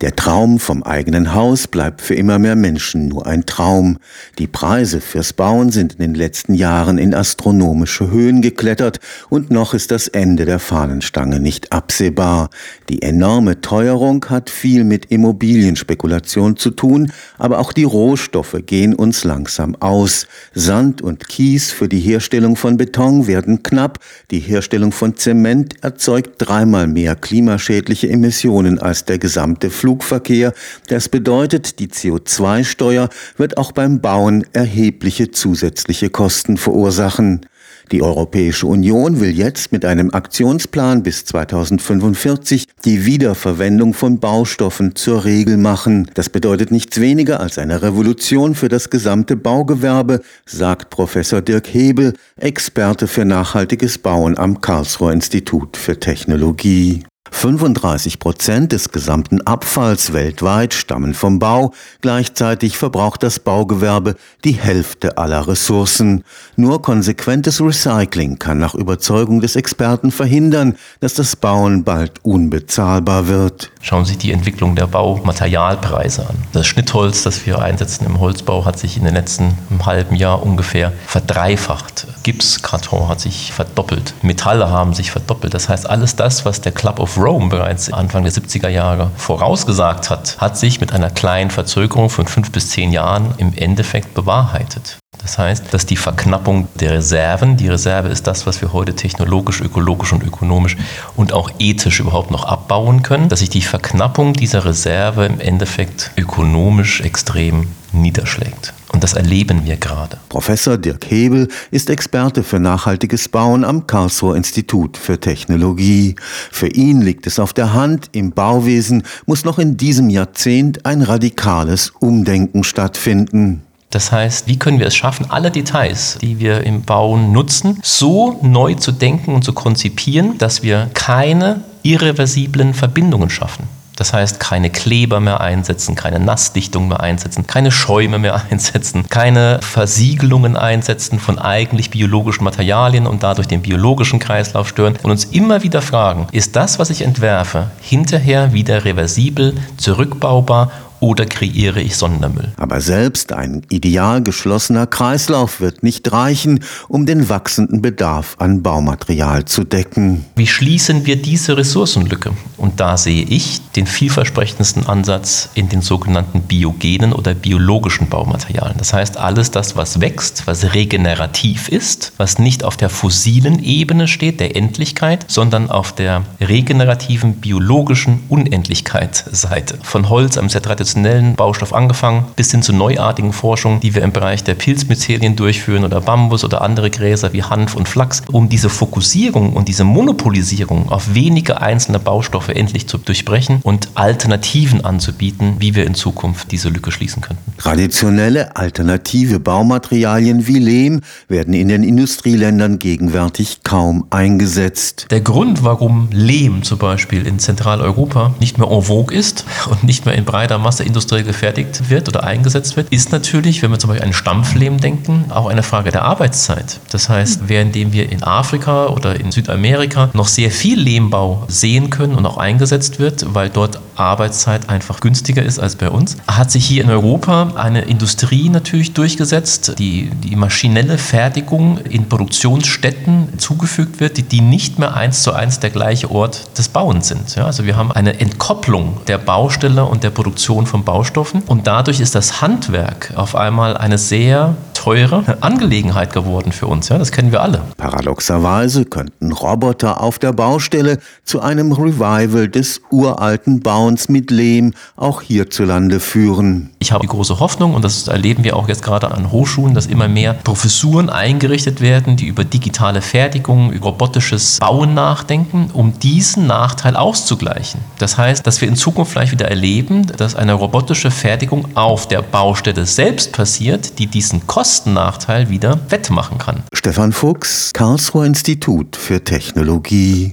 Der Traum vom eigenen Haus bleibt für immer mehr Menschen nur ein Traum. Die Preise fürs Bauen sind in den letzten Jahren in astronomische Höhen geklettert und noch ist das Ende der Fahnenstange nicht absehbar. Die enorme Teuerung hat viel mit Immobilienspekulation zu tun, aber auch die Rohstoffe gehen uns langsam aus. Sand und Kies für die Herstellung von Beton werden knapp. Die Herstellung von Zement erzeugt dreimal mehr klimaschädliche Emissionen als der gesamte Flug Flugverkehr. Das bedeutet, die CO2-Steuer wird auch beim Bauen erhebliche zusätzliche Kosten verursachen. Die Europäische Union will jetzt mit einem Aktionsplan bis 2045 die Wiederverwendung von Baustoffen zur Regel machen. Das bedeutet nichts weniger als eine Revolution für das gesamte Baugewerbe, sagt Professor Dirk Hebel, Experte für nachhaltiges Bauen am Karlsruher Institut für Technologie. 35 Prozent des gesamten Abfalls weltweit stammen vom Bau. Gleichzeitig verbraucht das Baugewerbe die Hälfte aller Ressourcen. Nur konsequentes Recycling kann nach Überzeugung des Experten verhindern, dass das Bauen bald unbezahlbar wird. Schauen Sie sich die Entwicklung der Baumaterialpreise an. Das Schnittholz, das wir einsetzen im Holzbau, hat sich in den letzten halben Jahr ungefähr verdreifacht. Gipskarton hat sich verdoppelt. Metalle haben sich verdoppelt. Das heißt, alles das, was der Club of Rome bereits Anfang der 70er Jahre vorausgesagt hat, hat sich mit einer kleinen Verzögerung von fünf bis zehn Jahren im Endeffekt bewahrheitet. Das heißt, dass die Verknappung der Reserven, die Reserve ist das, was wir heute technologisch, ökologisch und ökonomisch und auch ethisch überhaupt noch abbauen können, dass sich die Verknappung dieser Reserve im Endeffekt ökonomisch extrem niederschlägt. Und das erleben wir gerade. Professor Dirk Hebel ist Experte für nachhaltiges Bauen am Karlsruher Institut für Technologie. Für ihn liegt es auf der Hand, im Bauwesen muss noch in diesem Jahrzehnt ein radikales Umdenken stattfinden. Das heißt, wie können wir es schaffen, alle Details, die wir im Bauen nutzen, so neu zu denken und zu konzipieren, dass wir keine irreversiblen Verbindungen schaffen. Das heißt, keine Kleber mehr einsetzen, keine Nassdichtung mehr einsetzen, keine Schäume mehr einsetzen, keine Versiegelungen einsetzen von eigentlich biologischen Materialien und dadurch den biologischen Kreislauf stören und uns immer wieder fragen, ist das, was ich entwerfe, hinterher wieder reversibel, zurückbaubar oder kreiere ich Sondermüll? Aber selbst ein ideal geschlossener Kreislauf wird nicht reichen, um den wachsenden Bedarf an Baumaterial zu decken. Wie schließen wir diese Ressourcenlücke? Und da sehe ich den vielversprechendsten Ansatz in den sogenannten biogenen oder biologischen Baumaterialien. Das heißt, alles das, was wächst, was regenerativ ist, was nicht auf der fossilen Ebene steht, der Endlichkeit, sondern auf der regenerativen biologischen Unendlichkeitsseite. Von Holz am sehr traditionellen Baustoff angefangen, bis hin zu neuartigen Forschungen, die wir im Bereich der Pilzmyzelien durchführen oder Bambus oder andere Gräser wie Hanf und Flachs, um diese Fokussierung und diese Monopolisierung auf wenige einzelne Baustoffe endlich zu durchbrechen und Alternativen anzubieten, wie wir in Zukunft diese Lücke schließen könnten. Traditionelle alternative Baumaterialien wie Lehm werden in den Industrieländern gegenwärtig kaum eingesetzt. Der Grund, warum Lehm zum Beispiel in Zentraleuropa nicht mehr en vogue ist und nicht mehr in breiter Masse industriell gefertigt wird oder eingesetzt wird, ist natürlich, wenn wir zum Beispiel an Stampflehm denken, auch eine Frage der Arbeitszeit. Das heißt, währenddem wir in Afrika oder in Südamerika noch sehr viel Lehmbau sehen können und auch eingesetzt wird, weil dort Arbeitszeit einfach günstiger ist als bei uns, hat sich hier in Europa eine Industrie natürlich durchgesetzt, die die maschinelle Fertigung in Produktionsstätten zugefügt wird, die, die nicht mehr eins zu eins der gleiche Ort des Bauens sind. Ja, also wir haben eine Entkopplung der Baustelle und der Produktion von Baustoffen. Und dadurch ist das Handwerk auf einmal eine sehr teure Angelegenheit geworden für uns. Ja, das kennen wir alle. Paradoxerweise könnten Roboter auf der Baustelle zu einem Revival des uralten Bauens mit Lehm auch hierzulande führen. Ich habe die große Hoffnung, und das erleben wir auch jetzt gerade an Hochschulen, dass immer mehr Professuren eingerichtet werden, die über digitale Fertigung, über robotisches Bauen nachdenken, um diesen Nachteil auszugleichen. Das heißt, dass wir in Zukunft vielleicht wieder erleben, dass eine robotische Fertigung auf der Baustelle selbst passiert, die diesen Kostennachteil wieder wettmachen kann. Stefan Fuchs, Karlsruher Institut für Technologie.